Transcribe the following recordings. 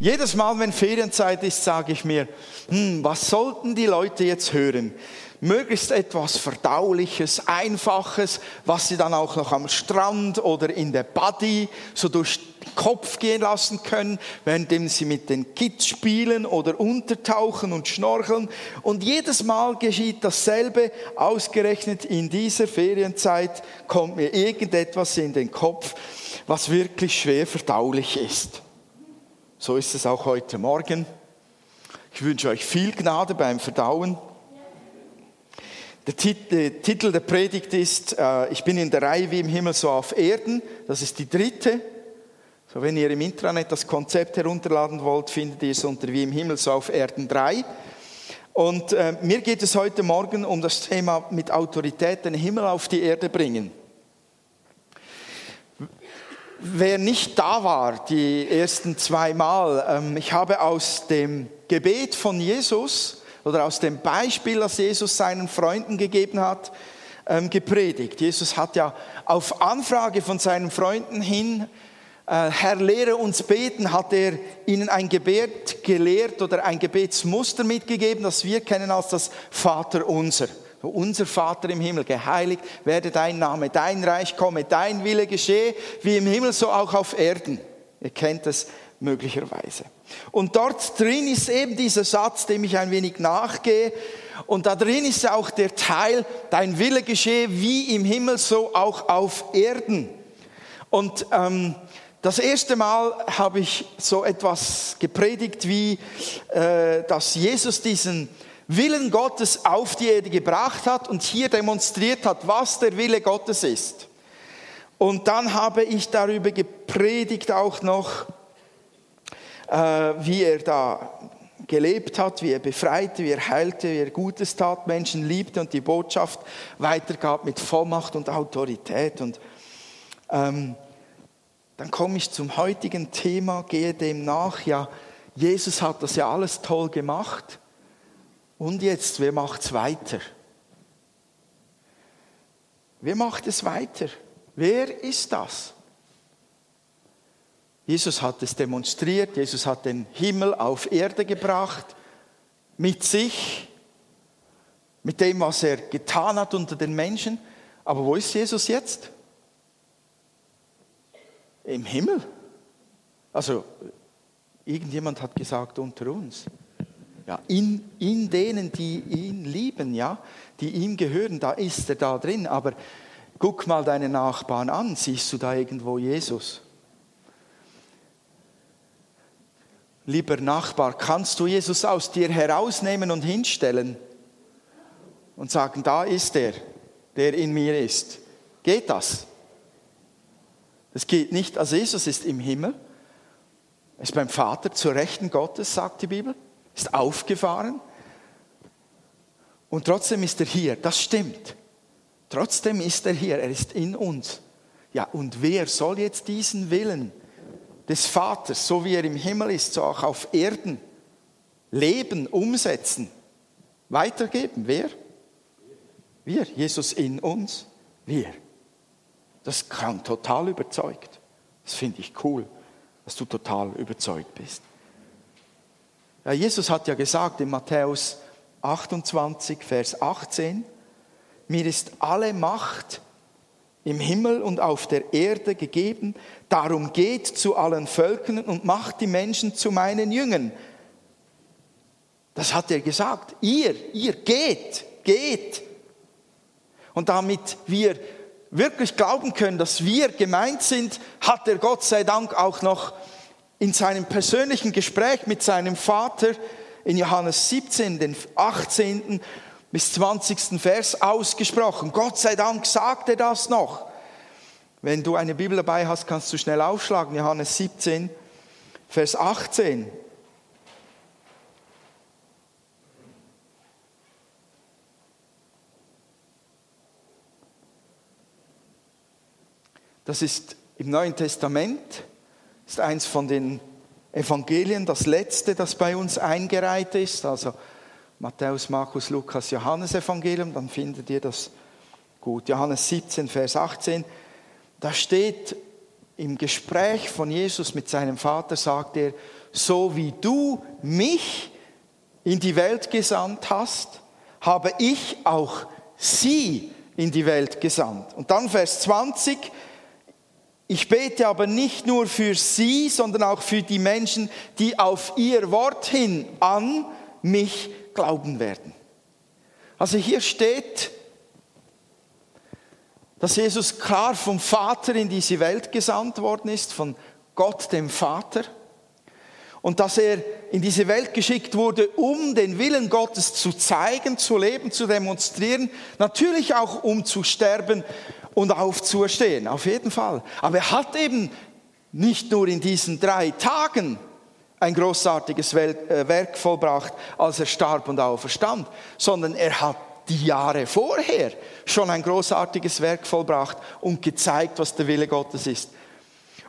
Jedes Mal, wenn Ferienzeit ist, sage ich mir, hm, was sollten die Leute jetzt hören? Möglichst etwas Verdauliches, Einfaches, was sie dann auch noch am Strand oder in der Buddy so durch den Kopf gehen lassen können, während sie mit den Kids spielen oder untertauchen und schnorcheln. Und jedes Mal geschieht dasselbe, ausgerechnet in dieser Ferienzeit kommt mir irgendetwas in den Kopf, was wirklich schwer verdaulich ist. So ist es auch heute Morgen. Ich wünsche euch viel Gnade beim Verdauen. Der Titel der Predigt ist, äh, ich bin in der Reihe wie im Himmel so auf Erden. Das ist die dritte. So, wenn ihr im Intranet das Konzept herunterladen wollt, findet ihr es unter wie im Himmel so auf Erden 3. Und äh, mir geht es heute Morgen um das Thema mit Autorität den Himmel auf die Erde bringen. Wer nicht da war, die ersten zwei Mal, ähm, ich habe aus dem Gebet von Jesus, oder aus dem Beispiel, das Jesus seinen Freunden gegeben hat, ähm, gepredigt. Jesus hat ja auf Anfrage von seinen Freunden hin, äh, Herr, lehre uns beten, hat er ihnen ein Gebet gelehrt oder ein Gebetsmuster mitgegeben, das wir kennen als das Vater unser. Vater im Himmel, geheiligt werde dein Name, dein Reich komme, dein Wille geschehe, wie im Himmel, so auch auf Erden. Ihr kennt es möglicherweise. Und dort drin ist eben dieser Satz, dem ich ein wenig nachgehe. Und da drin ist auch der Teil, dein Wille geschehe wie im Himmel, so auch auf Erden. Und ähm, das erste Mal habe ich so etwas gepredigt, wie äh, dass Jesus diesen Willen Gottes auf die Erde gebracht hat und hier demonstriert hat, was der Wille Gottes ist. Und dann habe ich darüber gepredigt auch noch, äh, wie er da gelebt hat, wie er befreite, wie er heilte, wie er Gutes tat, Menschen liebte und die Botschaft weitergab mit Vollmacht und Autorität. Und ähm, dann komme ich zum heutigen Thema, gehe dem nach. Ja, Jesus hat das ja alles toll gemacht. Und jetzt, wer macht es weiter? Wer macht es weiter? Wer ist das? Jesus hat es demonstriert, Jesus hat den Himmel auf Erde gebracht, mit sich, mit dem, was er getan hat unter den Menschen. Aber wo ist Jesus jetzt? Im Himmel. Also, irgendjemand hat gesagt, unter uns. Ja, in, in denen, die ihn lieben, ja, die ihm gehören, da ist er da drin. Aber guck mal deine Nachbarn an, siehst du da irgendwo Jesus? lieber Nachbar, kannst du Jesus aus dir herausnehmen und hinstellen und sagen, da ist er, der in mir ist. Geht das? Das geht nicht. Also Jesus ist im Himmel, ist beim Vater zur Rechten Gottes, sagt die Bibel, ist aufgefahren. Und trotzdem ist er hier. Das stimmt. Trotzdem ist er hier. Er ist in uns. Ja, und wer soll jetzt diesen Willen des Vaters, so wie er im Himmel ist, so auch auf Erden leben, umsetzen, weitergeben. Wer? Wir, Jesus in uns, wir. Das kann total überzeugt. Das finde ich cool, dass du total überzeugt bist. Ja, Jesus hat ja gesagt in Matthäus 28, Vers 18, mir ist alle Macht im Himmel und auf der Erde gegeben. Darum geht zu allen Völkern und macht die Menschen zu meinen Jüngern. Das hat er gesagt. Ihr, ihr geht, geht. Und damit wir wirklich glauben können, dass wir gemeint sind, hat er Gott sei Dank auch noch in seinem persönlichen Gespräch mit seinem Vater in Johannes 17, den 18 bis 20. Vers ausgesprochen. Gott sei Dank sagt er das noch. Wenn du eine Bibel dabei hast, kannst du schnell aufschlagen. Johannes 17, Vers 18. Das ist im Neuen Testament, ist eins von den Evangelien, das letzte, das bei uns eingereiht ist. Also Matthäus, Markus, Lukas, Johannes Evangelium, dann findet ihr das gut. Johannes 17, Vers 18. Da steht im Gespräch von Jesus mit seinem Vater, sagt er, so wie du mich in die Welt gesandt hast, habe ich auch sie in die Welt gesandt. Und dann Vers 20, ich bete aber nicht nur für sie, sondern auch für die Menschen, die auf ihr Wort hin an mich glauben werden. Also hier steht, dass Jesus klar vom Vater in diese Welt gesandt worden ist, von Gott dem Vater und dass er in diese Welt geschickt wurde, um den Willen Gottes zu zeigen, zu leben, zu demonstrieren, natürlich auch um zu sterben und aufzuerstehen, auf jeden Fall. Aber er hat eben nicht nur in diesen drei Tagen ein großartiges äh, Werk vollbracht, als er starb und auferstand, sondern er hat die Jahre vorher schon ein großartiges Werk vollbracht und gezeigt, was der Wille Gottes ist.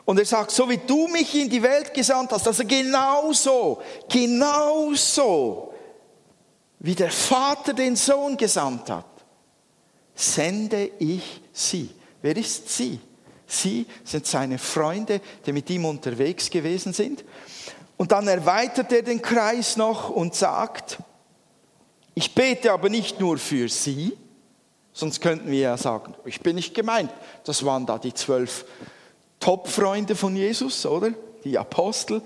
Und er sagt, so wie du mich in die Welt gesandt hast, also genauso, genauso, wie der Vater den Sohn gesandt hat, sende ich sie. Wer ist sie? Sie sind seine Freunde, die mit ihm unterwegs gewesen sind. Und dann erweitert er den Kreis noch und sagt, ich bete aber nicht nur für sie, sonst könnten wir ja sagen, ich bin nicht gemeint. Das waren da die zwölf Top-Freunde von Jesus, oder? Die Apostel.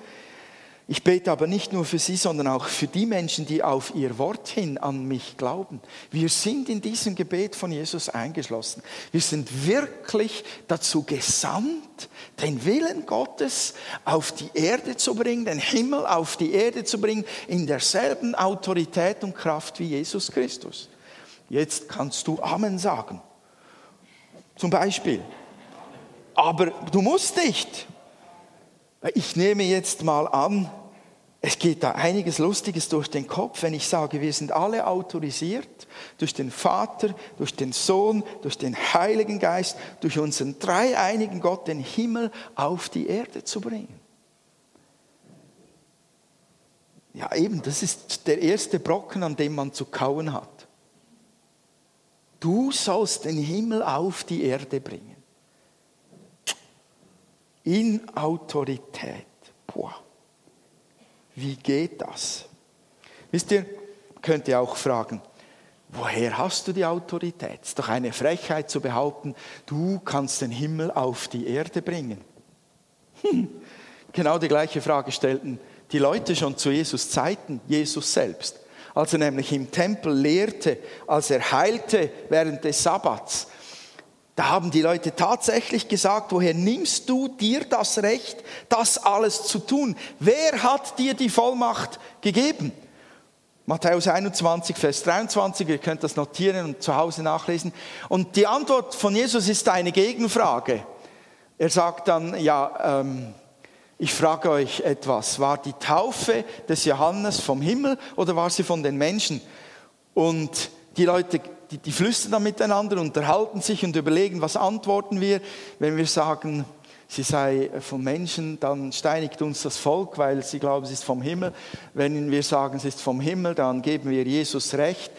Ich bete aber nicht nur für sie, sondern auch für die Menschen, die auf ihr Wort hin an mich glauben. Wir sind in diesem Gebet von Jesus eingeschlossen. Wir sind wirklich dazu gesandt, den Willen Gottes auf die Erde zu bringen, den Himmel auf die Erde zu bringen, in derselben Autorität und Kraft wie Jesus Christus. Jetzt kannst du Amen sagen. Zum Beispiel, aber du musst nicht. Ich nehme jetzt mal an, es geht da einiges Lustiges durch den Kopf, wenn ich sage, wir sind alle autorisiert durch den Vater, durch den Sohn, durch den Heiligen Geist, durch unseren dreieinigen Gott, den Himmel auf die Erde zu bringen. Ja, eben, das ist der erste Brocken, an dem man zu kauen hat. Du sollst den Himmel auf die Erde bringen in Autorität. Boah. Wie geht das? Wisst ihr, könnt ihr auch fragen, woher hast du die Autorität? Es ist doch eine Frechheit zu behaupten, du kannst den Himmel auf die Erde bringen. Hm. Genau die gleiche Frage stellten die Leute schon zu Jesus Zeiten, Jesus selbst. Als er nämlich im Tempel lehrte, als er heilte während des Sabbats, da haben die Leute tatsächlich gesagt, woher nimmst du dir das Recht, das alles zu tun? Wer hat dir die Vollmacht gegeben? Matthäus 21, Vers 23, ihr könnt das notieren und zu Hause nachlesen. Und die Antwort von Jesus ist eine Gegenfrage. Er sagt dann, ja, ähm, ich frage euch etwas, war die Taufe des Johannes vom Himmel oder war sie von den Menschen? Und die Leute die, die flüstern dann miteinander, unterhalten sich und überlegen, was antworten wir. Wenn wir sagen, sie sei vom Menschen, dann steinigt uns das Volk, weil sie glauben, sie ist vom Himmel. Wenn wir sagen, sie ist vom Himmel, dann geben wir Jesus recht.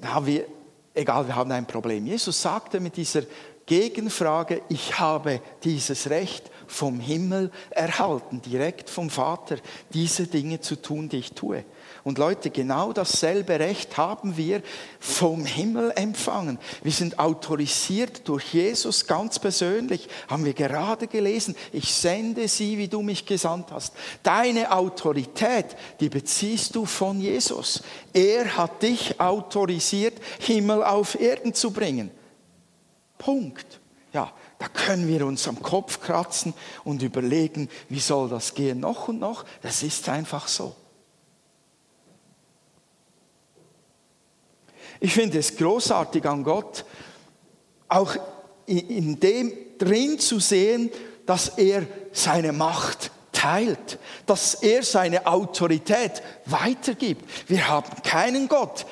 Da haben wir, egal, wir haben ein Problem. Jesus sagte mit dieser Gegenfrage, ich habe dieses Recht vom Himmel erhalten, direkt vom Vater, diese Dinge zu tun, die ich tue. Und Leute, genau dasselbe Recht haben wir vom Himmel empfangen. Wir sind autorisiert durch Jesus ganz persönlich. Haben wir gerade gelesen, ich sende sie, wie du mich gesandt hast. Deine Autorität, die beziehst du von Jesus. Er hat dich autorisiert, Himmel auf Erden zu bringen. Punkt. Ja, da können wir uns am Kopf kratzen und überlegen, wie soll das gehen noch und noch. Das ist einfach so. Ich finde es großartig an Gott, auch in dem drin zu sehen, dass er seine Macht teilt, dass er seine Autorität weitergibt. Wir haben keinen Gott,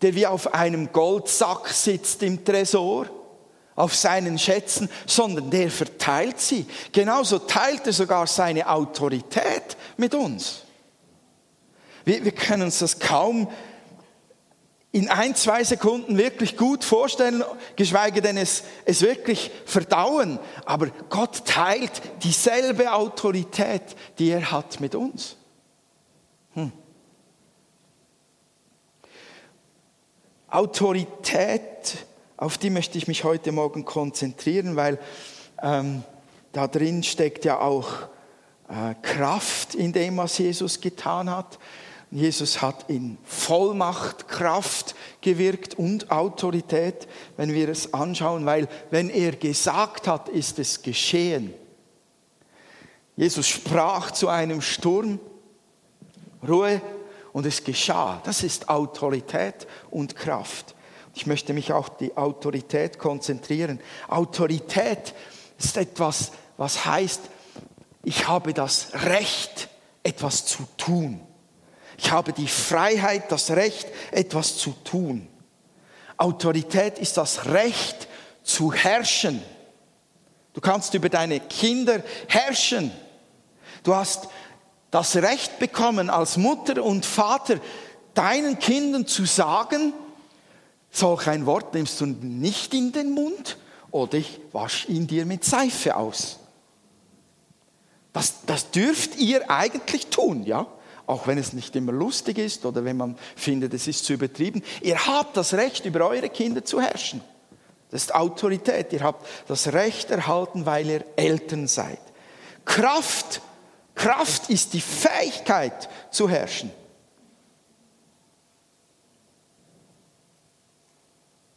der wie auf einem Goldsack sitzt im Tresor, auf seinen Schätzen, sondern der verteilt sie. Genauso teilt er sogar seine Autorität mit uns. Wir, wir können uns das kaum in ein, zwei Sekunden wirklich gut vorstellen, geschweige denn es, es wirklich verdauen. Aber Gott teilt dieselbe Autorität, die er hat mit uns. Hm. Autorität, auf die möchte ich mich heute Morgen konzentrieren, weil ähm, da drin steckt ja auch äh, Kraft in dem, was Jesus getan hat. Jesus hat in Vollmacht, Kraft gewirkt und Autorität, wenn wir es anschauen, weil wenn er gesagt hat, ist es geschehen. Jesus sprach zu einem Sturm, Ruhe, und es geschah. Das ist Autorität und Kraft. Ich möchte mich auch die Autorität konzentrieren. Autorität ist etwas, was heißt, ich habe das Recht, etwas zu tun. Ich habe die Freiheit, das Recht, etwas zu tun. Autorität ist das Recht zu herrschen. Du kannst über deine Kinder herrschen. Du hast das Recht bekommen, als Mutter und Vater deinen Kindern zu sagen, solch ein Wort nimmst du nicht in den Mund oder ich wasche ihn dir mit Seife aus. Das, das dürft ihr eigentlich tun, ja? Auch wenn es nicht immer lustig ist oder wenn man findet, es ist zu übertrieben. Ihr habt das Recht, über eure Kinder zu herrschen. Das ist Autorität. Ihr habt das Recht erhalten, weil ihr Eltern seid. Kraft, Kraft ist die Fähigkeit zu herrschen.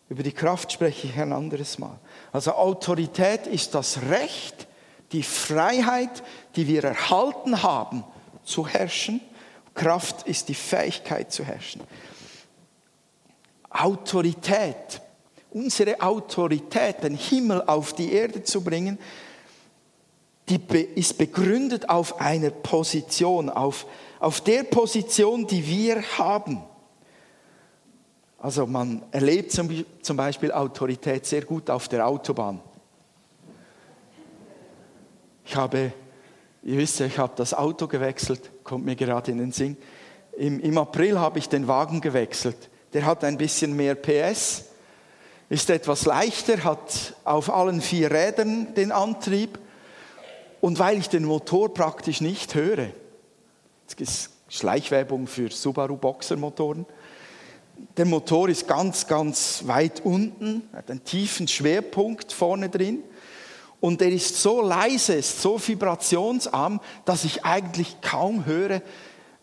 Über die Kraft spreche ich ein anderes Mal. Also Autorität ist das Recht, die Freiheit, die wir erhalten haben, zu herrschen. Kraft ist die Fähigkeit zu herrschen. Autorität, unsere Autorität, den Himmel auf die Erde zu bringen, die ist begründet auf einer Position, auf, auf der Position, die wir haben. Also man erlebt zum Beispiel Autorität sehr gut auf der Autobahn. Ich habe, ihr wisst ja, ich habe das Auto gewechselt, kommt mir gerade in den Sinn. Im, Im April habe ich den Wagen gewechselt. Der hat ein bisschen mehr PS, ist etwas leichter, hat auf allen vier Rädern den Antrieb. Und weil ich den Motor praktisch nicht höre, es ist Schleichwerbung für Subaru Boxer Motoren, der Motor ist ganz, ganz weit unten, hat einen tiefen Schwerpunkt vorne drin und er ist so leise, ist so vibrationsarm, dass ich eigentlich kaum höre,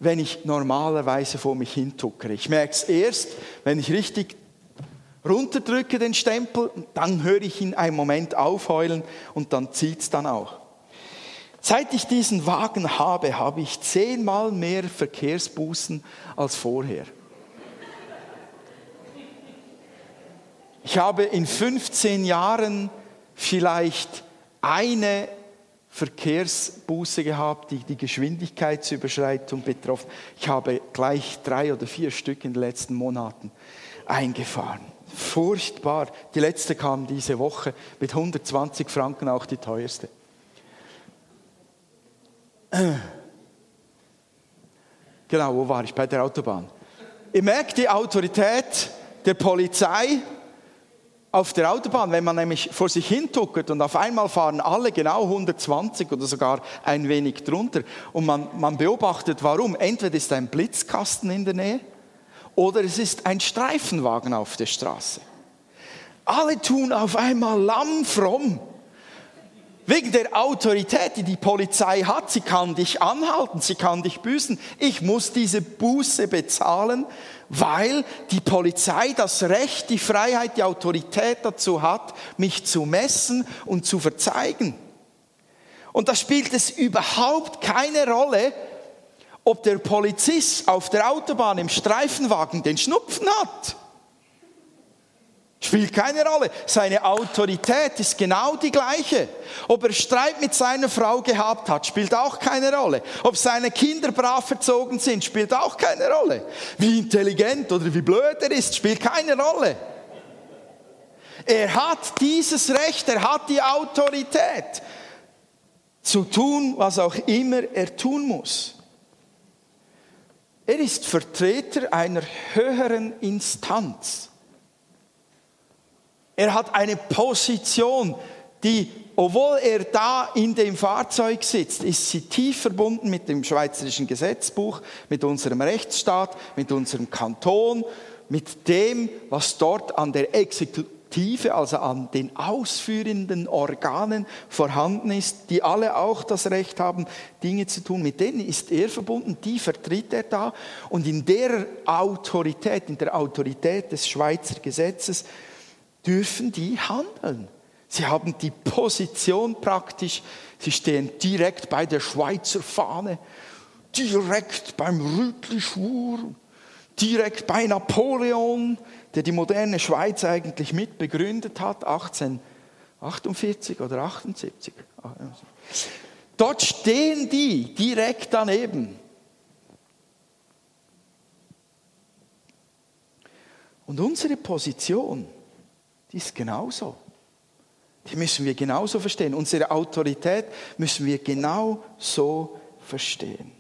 wenn ich normalerweise vor mich hintuckere. Ich merke es erst, wenn ich richtig runterdrücke den Stempel, dann höre ich ihn einen Moment aufheulen und dann zieht es dann auch. Seit ich diesen Wagen habe, habe ich zehnmal mehr Verkehrsbußen als vorher. Ich habe in 15 Jahren vielleicht eine Verkehrsbuße gehabt, die die Geschwindigkeitsüberschreitung betroffen. Ich habe gleich drei oder vier Stück in den letzten Monaten eingefahren. Furchtbar. Die letzte kam diese Woche mit 120 Franken, auch die teuerste. Genau, wo war ich? Bei der Autobahn. Ihr merkt die Autorität der Polizei, auf der Autobahn, wenn man nämlich vor sich hintuckert und auf einmal fahren alle genau 120 oder sogar ein wenig drunter und man, man beobachtet, warum. Entweder ist ein Blitzkasten in der Nähe oder es ist ein Streifenwagen auf der Straße. Alle tun auf einmal lammfromm. Wegen der Autorität, die die Polizei hat, sie kann dich anhalten, sie kann dich büßen. Ich muss diese Buße bezahlen, weil die Polizei das Recht, die Freiheit, die Autorität dazu hat, mich zu messen und zu verzeigen. Und da spielt es überhaupt keine Rolle, ob der Polizist auf der Autobahn im Streifenwagen den Schnupfen hat. Spielt keine Rolle. Seine Autorität ist genau die gleiche. Ob er Streit mit seiner Frau gehabt hat, spielt auch keine Rolle. Ob seine Kinder brav verzogen sind, spielt auch keine Rolle. Wie intelligent oder wie blöd er ist, spielt keine Rolle. Er hat dieses Recht, er hat die Autorität zu tun, was auch immer er tun muss. Er ist Vertreter einer höheren Instanz. Er hat eine Position, die obwohl er da in dem Fahrzeug sitzt, ist sie tief verbunden mit dem schweizerischen Gesetzbuch, mit unserem Rechtsstaat, mit unserem Kanton, mit dem, was dort an der Exekutive, also an den ausführenden Organen vorhanden ist, die alle auch das Recht haben, Dinge zu tun. Mit denen ist er verbunden, die vertritt er da. Und in der Autorität, in der Autorität des Schweizer Gesetzes, dürfen die handeln. Sie haben die Position praktisch, sie stehen direkt bei der Schweizer Fahne, direkt beim Rütli-Schwur, direkt bei Napoleon, der die moderne Schweiz eigentlich mit begründet hat, 1848 oder 78. Dort stehen die direkt daneben. Und unsere Position, die ist genauso. Die müssen wir genauso verstehen. Unsere Autorität müssen wir genau so verstehen.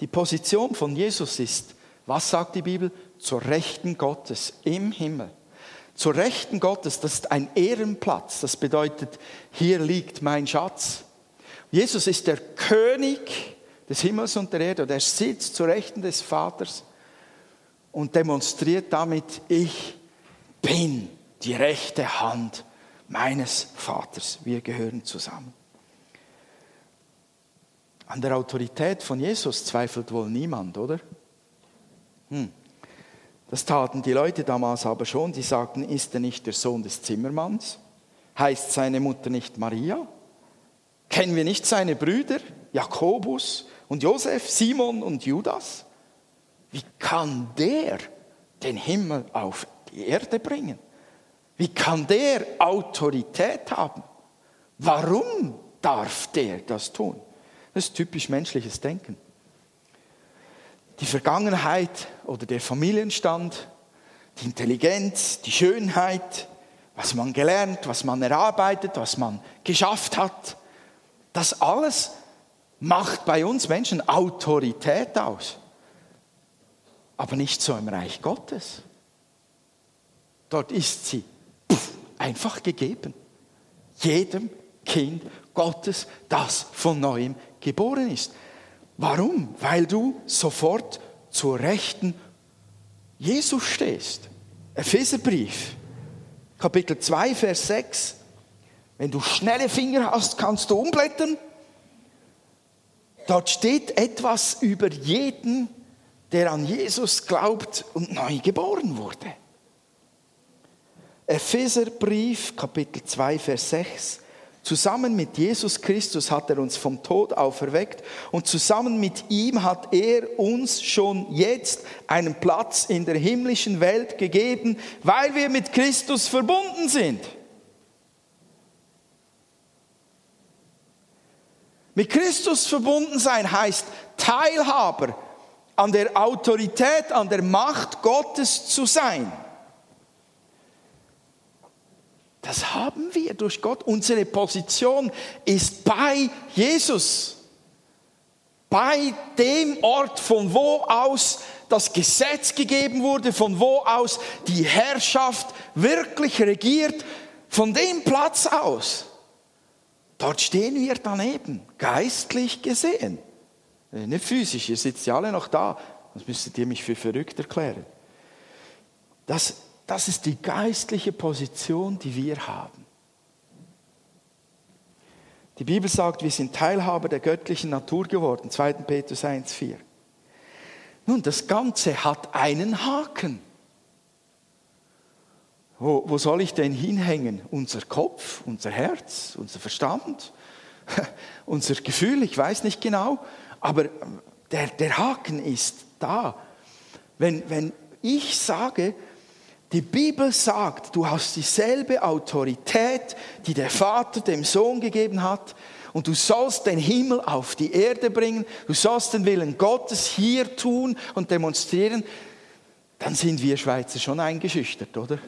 Die Position von Jesus ist, was sagt die Bibel? Zur Rechten Gottes im Himmel. Zur Rechten Gottes, das ist ein Ehrenplatz. Das bedeutet, hier liegt mein Schatz. Jesus ist der König des Himmels und der Erde und er sitzt zur Rechten des Vaters und demonstriert damit, ich bin die rechte Hand meines Vaters. Wir gehören zusammen. An der Autorität von Jesus zweifelt wohl niemand, oder? Hm. Das taten die Leute damals aber schon. Die sagten, ist er nicht der Sohn des Zimmermanns? Heißt seine Mutter nicht Maria? Kennen wir nicht seine Brüder, Jakobus und Josef, Simon und Judas? Wie kann der den Himmel auf die Erde bringen? Wie kann der Autorität haben? Warum darf der das tun? Das ist typisch menschliches Denken. Die Vergangenheit oder der Familienstand, die Intelligenz, die Schönheit, was man gelernt, was man erarbeitet, was man geschafft hat, das alles macht bei uns Menschen Autorität aus. Aber nicht so im Reich Gottes. Dort ist sie einfach gegeben. Jedem Kind Gottes, das von neuem geboren ist. Warum? Weil du sofort zur Rechten Jesus stehst. Epheserbrief, Kapitel 2, Vers 6. Wenn du schnelle Finger hast, kannst du umblättern. Dort steht etwas über jeden, der an Jesus glaubt und neu geboren wurde. Epheserbrief, Kapitel 2, Vers 6. Zusammen mit Jesus Christus hat er uns vom Tod auferweckt und zusammen mit ihm hat er uns schon jetzt einen Platz in der himmlischen Welt gegeben, weil wir mit Christus verbunden sind. Mit Christus verbunden sein heißt Teilhaber an der Autorität, an der Macht Gottes zu sein. Das haben wir durch Gott. Unsere Position ist bei Jesus. Bei dem Ort, von wo aus das Gesetz gegeben wurde, von wo aus die Herrschaft wirklich regiert, von dem Platz aus. Dort stehen wir daneben, geistlich gesehen. Äh, nicht physisch, ihr sitzt ja alle noch da, sonst müsstet ihr mich für verrückt erklären. Das das ist die geistliche Position, die wir haben. Die Bibel sagt, wir sind Teilhaber der göttlichen Natur geworden, 2. Petrus 1,4. Nun, das Ganze hat einen Haken. Wo, wo soll ich denn hinhängen? Unser Kopf, unser Herz, unser Verstand, unser Gefühl, ich weiß nicht genau, aber der, der Haken ist da. Wenn, wenn ich sage, die Bibel sagt, du hast dieselbe Autorität, die der Vater dem Sohn gegeben hat. Und du sollst den Himmel auf die Erde bringen. Du sollst den Willen Gottes hier tun und demonstrieren. Dann sind wir Schweizer schon eingeschüchtert, oder?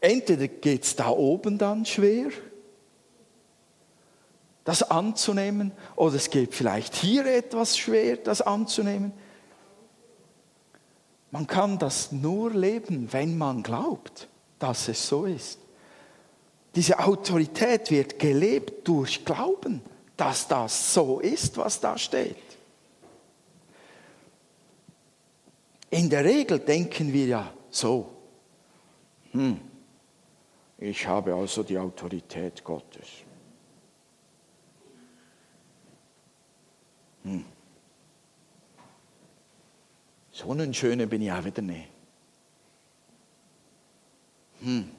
Entweder geht es da oben dann schwer, das anzunehmen, oder es geht vielleicht hier etwas schwer, das anzunehmen. Man kann das nur leben, wenn man glaubt, dass es so ist. diese Autorität wird gelebt durch Glauben, dass das so ist, was da steht. In der Regel denken wir ja so, hm, ich habe also die Autorität Gottes. Hm. So einen schönen bin ich auch wieder nicht. Hm.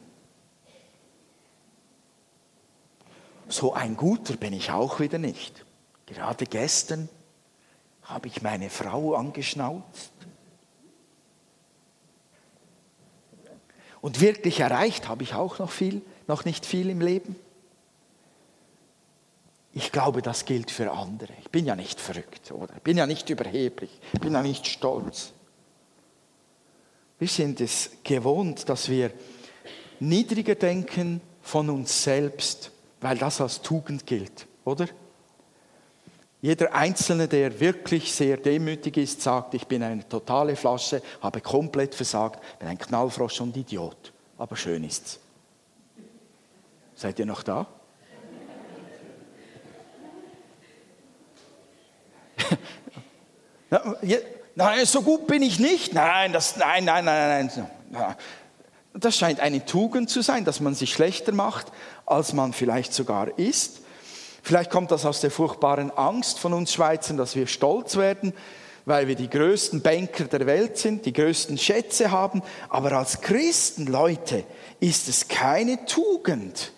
So ein guter bin ich auch wieder nicht. Gerade gestern habe ich meine Frau angeschnauzt. Und wirklich erreicht habe ich auch noch viel, noch nicht viel im Leben. Ich glaube, das gilt für andere. Ich bin ja nicht verrückt, oder? Ich bin ja nicht überheblich, ich bin ja nicht stolz. Wir sind es gewohnt, dass wir niedriger denken von uns selbst, weil das als Tugend gilt, oder? Jeder Einzelne, der wirklich sehr demütig ist, sagt, ich bin eine totale Flasche, habe komplett versagt, bin ein Knallfrosch und Idiot. Aber schön ist's. Seid ihr noch da? Nein, so gut bin ich nicht. Nein, das, nein, nein, nein, nein. Das scheint eine Tugend zu sein, dass man sich schlechter macht, als man vielleicht sogar ist. Vielleicht kommt das aus der furchtbaren Angst von uns Schweizern, dass wir stolz werden, weil wir die größten Banker der Welt sind, die größten Schätze haben. Aber als Christen, Leute, ist es keine Tugend,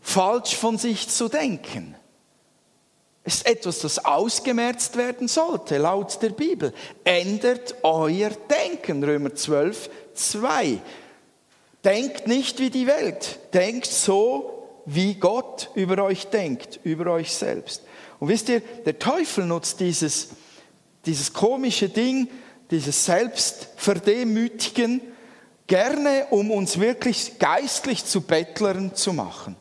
falsch von sich zu denken. Ist etwas, das ausgemerzt werden sollte, laut der Bibel. Ändert euer Denken, Römer 12, 2. Denkt nicht wie die Welt, denkt so, wie Gott über euch denkt, über euch selbst. Und wisst ihr, der Teufel nutzt dieses, dieses komische Ding, dieses Selbstverdemütigen, gerne, um uns wirklich geistlich zu Bettlern zu machen.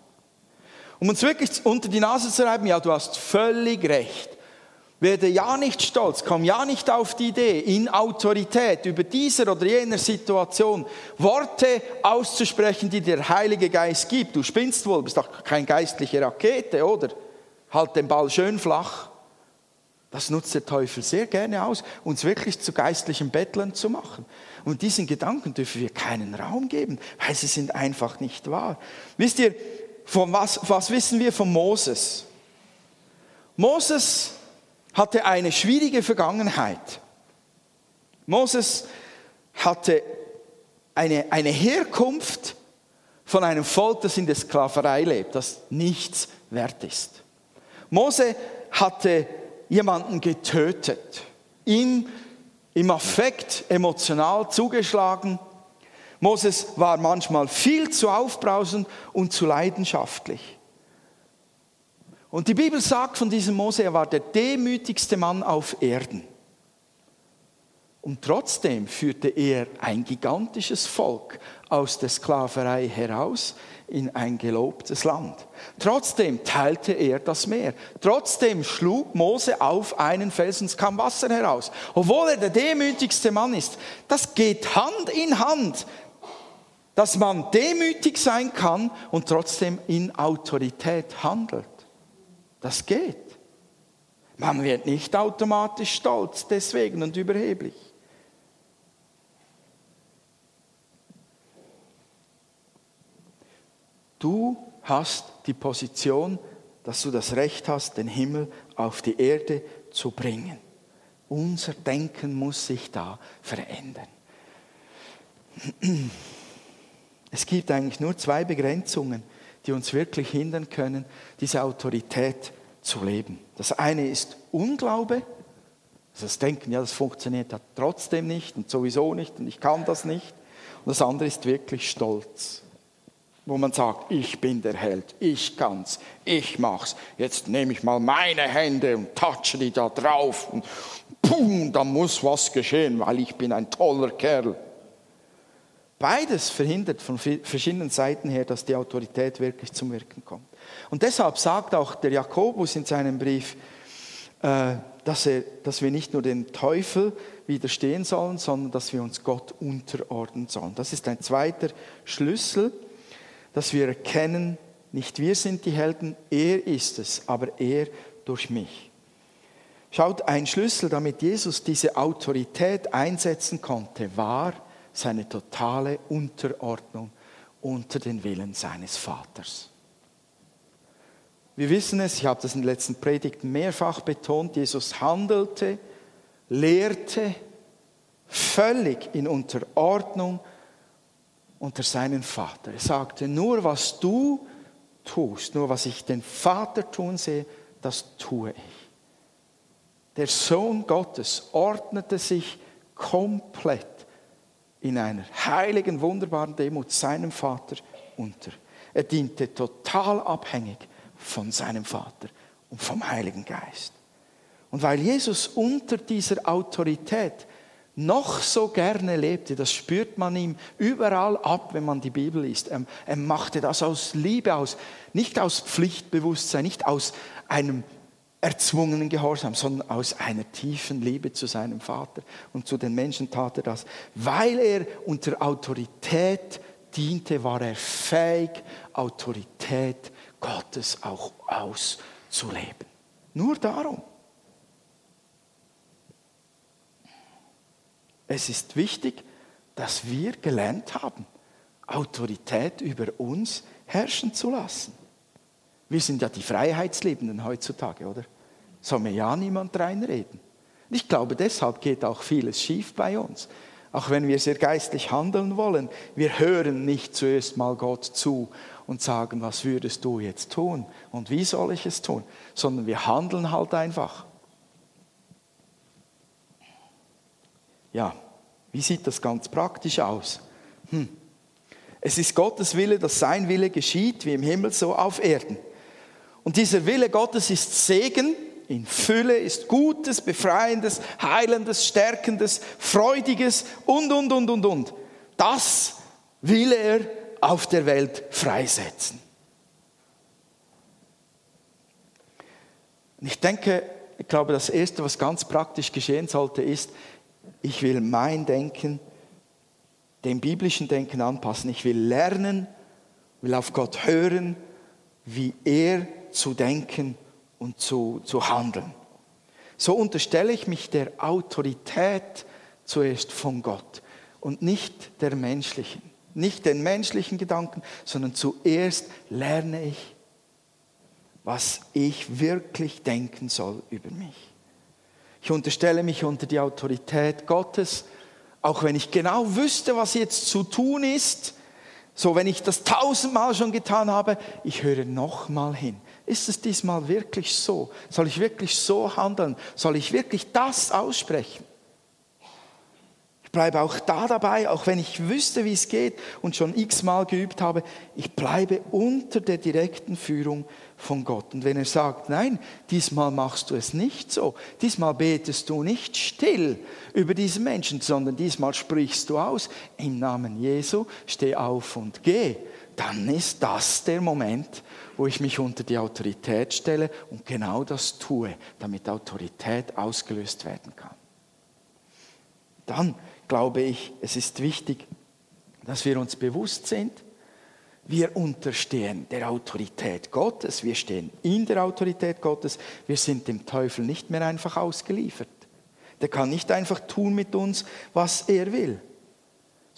Um uns wirklich unter die Nase zu reiben, ja, du hast völlig recht. Werde ja nicht stolz, komm ja nicht auf die Idee, in Autorität über dieser oder jener Situation Worte auszusprechen, die der Heilige Geist gibt. Du spinnst wohl, bist doch keine geistliche Rakete, oder? Halt den Ball schön flach. Das nutzt der Teufel sehr gerne aus, uns wirklich zu geistlichen Bettlern zu machen. Und diesen Gedanken dürfen wir keinen Raum geben, weil sie sind einfach nicht wahr. Wisst ihr, von was, was wissen wir von Moses? Moses hatte eine schwierige Vergangenheit. Moses hatte eine, eine Herkunft von einem Volk, das in der Sklaverei lebt, das nichts wert ist. Mose hatte jemanden getötet, ihm im Affekt emotional zugeschlagen. Moses war manchmal viel zu aufbrausend und zu leidenschaftlich. Und die Bibel sagt von diesem Mose, er war der demütigste Mann auf Erden. Und trotzdem führte er ein gigantisches Volk aus der Sklaverei heraus in ein gelobtes Land. Trotzdem teilte er das Meer. Trotzdem schlug Mose auf einen Felsen, es kam Wasser heraus. Obwohl er der demütigste Mann ist. Das geht Hand in Hand, dass man demütig sein kann und trotzdem in Autorität handelt. Das geht. Man wird nicht automatisch stolz deswegen und überheblich. Du hast die Position, dass du das Recht hast, den Himmel auf die Erde zu bringen. Unser Denken muss sich da verändern. Es gibt eigentlich nur zwei Begrenzungen die uns wirklich hindern können, diese Autorität zu leben. Das eine ist Unglaube, also das Denken, ja, das funktioniert ja trotzdem nicht und sowieso nicht und ich kann das nicht. Und das andere ist wirklich Stolz, wo man sagt, ich bin der Held, ich kann's, ich mach's. Jetzt nehme ich mal meine Hände und touche die da drauf und pum, da muss was geschehen, weil ich bin ein toller Kerl. Beides verhindert von verschiedenen Seiten her, dass die Autorität wirklich zum Wirken kommt. Und deshalb sagt auch der Jakobus in seinem Brief, äh, dass, er, dass wir nicht nur den Teufel widerstehen sollen, sondern dass wir uns Gott unterordnen sollen. Das ist ein zweiter Schlüssel. dass wir erkennen, nicht wir sind die Helden, er ist es, aber er durch mich. Schaut, ein Schlüssel, damit Jesus diese Autorität einsetzen konnte, war seine totale Unterordnung unter den Willen seines Vaters. Wir wissen es, ich habe das in den letzten Predigten mehrfach betont, Jesus handelte, lehrte völlig in Unterordnung unter seinen Vater. Er sagte, nur was du tust, nur was ich den Vater tun sehe, das tue ich. Der Sohn Gottes ordnete sich komplett in einer heiligen, wunderbaren Demut seinem Vater unter. Er diente total abhängig von seinem Vater und vom Heiligen Geist. Und weil Jesus unter dieser Autorität noch so gerne lebte, das spürt man ihm überall ab, wenn man die Bibel liest. Er, machte das aus Liebe, aus, nicht aus Pflichtbewusstsein, nicht aus einem erzwungenen Gehorsam, sondern aus einer tiefen Liebe zu seinem Vater und zu den Menschen tat er das. Weil er unter Autorität diente, war er fähig, Autorität Gottes auch auszuleben. Nur darum. Es ist wichtig, dass wir gelernt haben, Autorität über uns herrschen zu lassen. Wir sind ja die Freiheitsliebenden heutzutage, oder? Soll mir ja niemand reinreden. Ich glaube, deshalb geht auch vieles schief bei uns. Auch wenn wir sehr geistlich handeln wollen, wir hören nicht zuerst mal Gott zu und sagen, was würdest du jetzt tun und wie soll ich es tun, sondern wir handeln halt einfach. Ja, wie sieht das ganz praktisch aus? Hm. Es ist Gottes Wille, dass sein Wille geschieht, wie im Himmel, so auf Erden. Und dieser Wille Gottes ist Segen in Fülle, ist Gutes, Befreiendes, Heilendes, Stärkendes, Freudiges und, und, und, und, und. Das will er auf der Welt freisetzen. Und ich denke, ich glaube, das Erste, was ganz praktisch geschehen sollte, ist, ich will mein Denken dem biblischen Denken anpassen. Ich will lernen, will auf Gott hören, wie er zu denken und zu, zu handeln. So unterstelle ich mich der Autorität zuerst von Gott und nicht der menschlichen. Nicht den menschlichen Gedanken, sondern zuerst lerne ich, was ich wirklich denken soll über mich. Ich unterstelle mich unter die Autorität Gottes, auch wenn ich genau wüsste, was jetzt zu tun ist. So, wenn ich das tausendmal schon getan habe, ich höre nochmal hin. Ist es diesmal wirklich so? Soll ich wirklich so handeln? Soll ich wirklich das aussprechen? Ich bleibe auch da dabei, auch wenn ich wüsste, wie es geht und schon x-mal geübt habe. Ich bleibe unter der direkten Führung von Gott. Und wenn er sagt, nein, diesmal machst du es nicht so, diesmal betest du nicht still über diesen Menschen, sondern diesmal sprichst du aus, im Namen Jesu, steh auf und geh, dann ist das der Moment, wo ich mich unter die Autorität stelle und genau das tue, damit Autorität ausgelöst werden kann. Dann glaube ich, es ist wichtig, dass wir uns bewusst sind, wir unterstehen der Autorität Gottes, wir stehen in der Autorität Gottes, wir sind dem Teufel nicht mehr einfach ausgeliefert. Der kann nicht einfach tun mit uns, was er will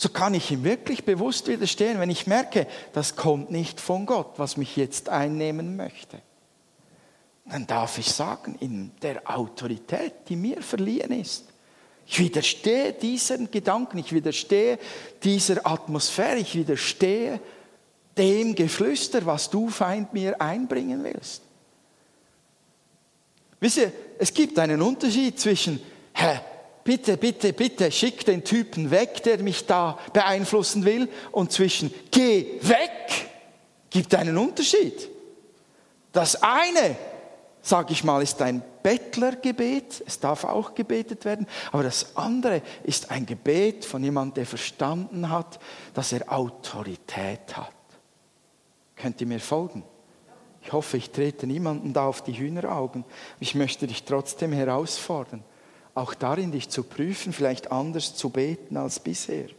so kann ich ihm wirklich bewusst widerstehen, wenn ich merke, das kommt nicht von Gott, was mich jetzt einnehmen möchte. Dann darf ich sagen, in der Autorität, die mir verliehen ist, ich widerstehe diesen Gedanken, ich widerstehe dieser Atmosphäre, ich widerstehe dem Geflüster, was du, Feind, mir einbringen willst. Wisst ihr, es gibt einen Unterschied zwischen, hä, bitte, bitte, bitte, schick den Typen weg, der mich da beeinflussen will, und zwischen geh weg gibt einen Unterschied. Das eine, sage ich mal, ist ein Bettlergebet, es darf auch gebetet werden, aber das andere ist ein Gebet von jemandem, der verstanden hat, dass er Autorität hat. Könnt ihr mir folgen? Ich hoffe, ich trete niemanden da auf die Hühneraugen. Ich möchte dich trotzdem herausfordern auch darin dich zu prüfen, vielleicht anders zu beten als bisher.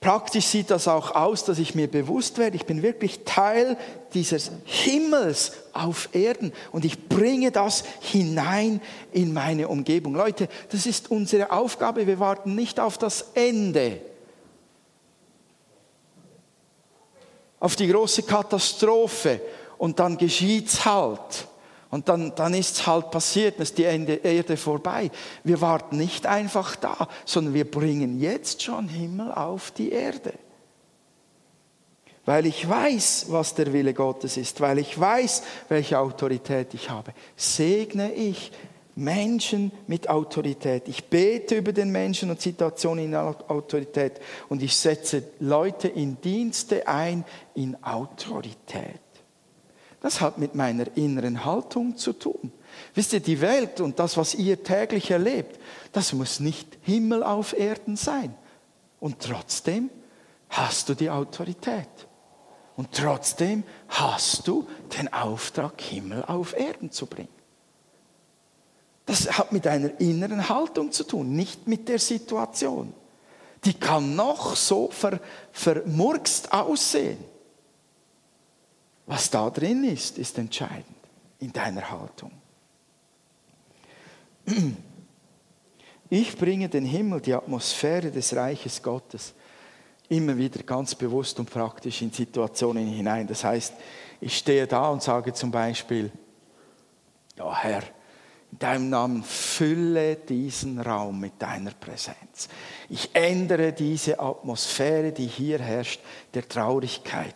Praktisch sieht das auch aus, dass ich mir bewusst werde, ich bin wirklich Teil dieses Himmels auf Erden und ich bringe das hinein in meine Umgebung. Leute, das ist unsere Aufgabe. Wir warten nicht auf das Ende, auf die große Katastrophe und dann geschieht's halt. Und dann, dann ist es halt passiert, dann ist die Erde vorbei. Wir warten nicht einfach da, sondern wir bringen jetzt schon Himmel auf die Erde. Weil ich weiß, was der Wille Gottes ist, weil ich weiß, welche Autorität ich habe, segne ich Menschen mit Autorität. Ich bete über den Menschen und Situationen in Autorität und ich setze Leute in Dienste ein in Autorität. Das hat mit meiner inneren Haltung zu tun. Wisst ihr, die Welt und das, was ihr täglich erlebt, das muss nicht Himmel auf Erden sein. Und trotzdem hast du die Autorität. Und trotzdem hast du den Auftrag, Himmel auf Erden zu bringen. Das hat mit einer inneren Haltung zu tun, nicht mit der Situation. Die kann noch so ver, vermurkst aussehen. Was da drin ist, ist entscheidend in deiner Haltung. Ich bringe den Himmel, die Atmosphäre des Reiches Gottes immer wieder ganz bewusst und praktisch in Situationen hinein. Das heißt, ich stehe da und sage zum Beispiel, ja Herr, in deinem Namen fülle diesen Raum mit deiner Präsenz. Ich ändere diese Atmosphäre, die hier herrscht, der Traurigkeit.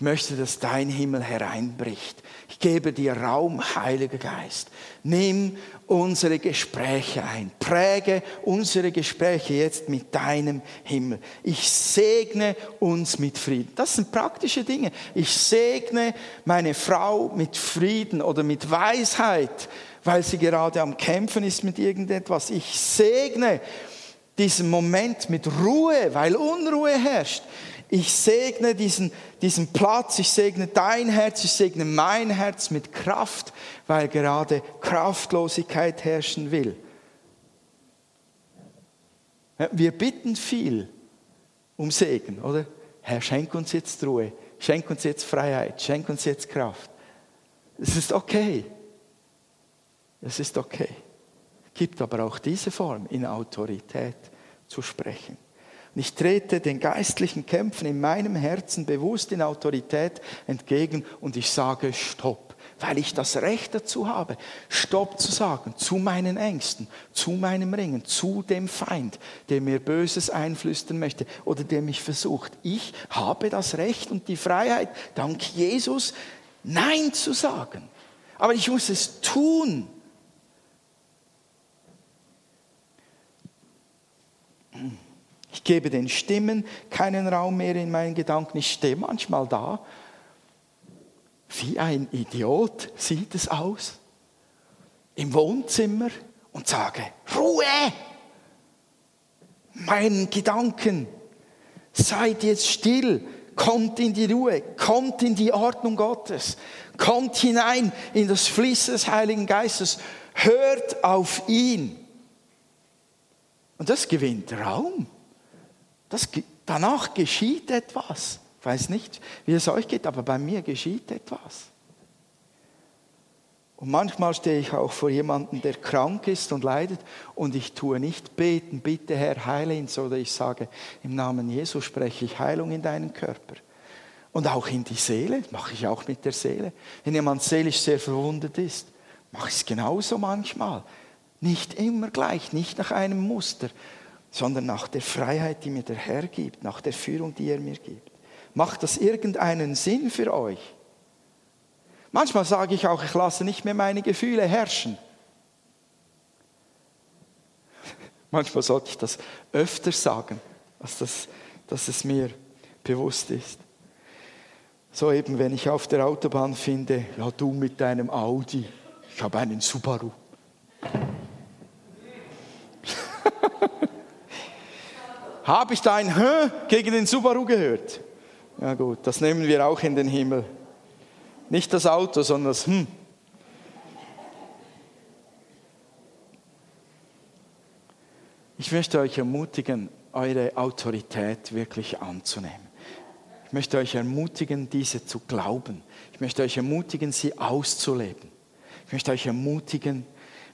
Möchte, dass dein Himmel hereinbricht. Ich gebe dir Raum, Heiliger Geist. Nimm unsere Gespräche ein. Präge unsere Gespräche jetzt mit deinem Himmel. Ich segne uns mit Frieden. Das sind praktische Dinge. Ich segne meine Frau mit Frieden oder mit Weisheit weil sie gerade am Kämpfen ist mit irgendetwas. Ich segne diesen Moment mit Ruhe, weil Unruhe herrscht. Ich segne diesen, diesen Platz, ich segne dein Herz, ich segne mein Herz mit Kraft, weil gerade Kraftlosigkeit herrschen will. Wir bitten viel um Segen, oder? Herr, schenk uns jetzt Ruhe, schenk uns jetzt Freiheit, schenk uns jetzt Kraft. Es ist okay. Es ist okay. Gibt aber auch diese Form, in Autorität zu sprechen. Und ich trete den geistlichen Kämpfen in meinem Herzen bewusst in Autorität entgegen und ich sage Stopp, weil ich das Recht dazu habe, Stopp zu sagen zu meinen Ängsten, zu meinem Ringen, zu dem Feind, der mir Böses einflüstern möchte oder der mich versucht. Ich habe das Recht und die Freiheit, dank Jesus, Nein zu sagen. Aber ich muss es tun. Ich gebe den Stimmen keinen Raum mehr in meinen Gedanken. Ich stehe manchmal da. Wie ein Idiot sieht es aus. Im Wohnzimmer und sage, Ruhe! Meinen Gedanken, seid jetzt still, kommt in die Ruhe, kommt in die Ordnung Gottes, kommt hinein in das Fließen des Heiligen Geistes, hört auf ihn. Und das gewinnt Raum. Das, danach geschieht etwas. Ich weiß nicht, wie es euch geht, aber bei mir geschieht etwas. Und manchmal stehe ich auch vor jemandem, der krank ist und leidet und ich tue nicht beten, bitte Herr, heile ihn, sondern ich sage, im Namen Jesu spreche ich Heilung in deinen Körper. Und auch in die Seele, mache ich auch mit der Seele. Wenn jemand seelisch sehr verwundet ist, mache ich es genauso manchmal. Nicht immer gleich, nicht nach einem Muster, sondern nach der Freiheit, die mir der Herr gibt, nach der Führung, die er mir gibt. Macht das irgendeinen Sinn für euch? Manchmal sage ich auch, ich lasse nicht mehr meine Gefühle herrschen. Manchmal sollte ich das öfter sagen, als das, dass es mir bewusst ist. So eben, wenn ich auf der Autobahn finde, ja du mit deinem Audi, ich habe einen Subaru. Habe ich da ein Hö gegen den Subaru gehört? Ja gut, das nehmen wir auch in den Himmel. Nicht das Auto, sondern das Hm. Ich möchte euch ermutigen, eure Autorität wirklich anzunehmen. Ich möchte euch ermutigen, diese zu glauben. Ich möchte euch ermutigen, sie auszuleben. Ich möchte euch ermutigen,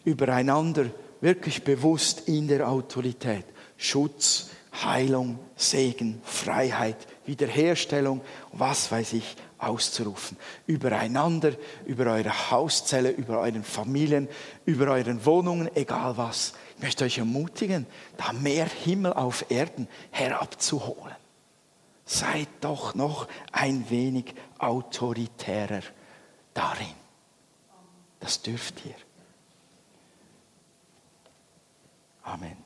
übereinander wirklich bewusst in der Autorität Schutz, Heilung, Segen, Freiheit, Wiederherstellung, was weiß ich, auszurufen. Übereinander, über eure Hauszelle, über euren Familien, über euren Wohnungen, egal was. Ich möchte euch ermutigen, da mehr Himmel auf Erden herabzuholen. Seid doch noch ein wenig autoritärer darin. Das dürft ihr. Amen.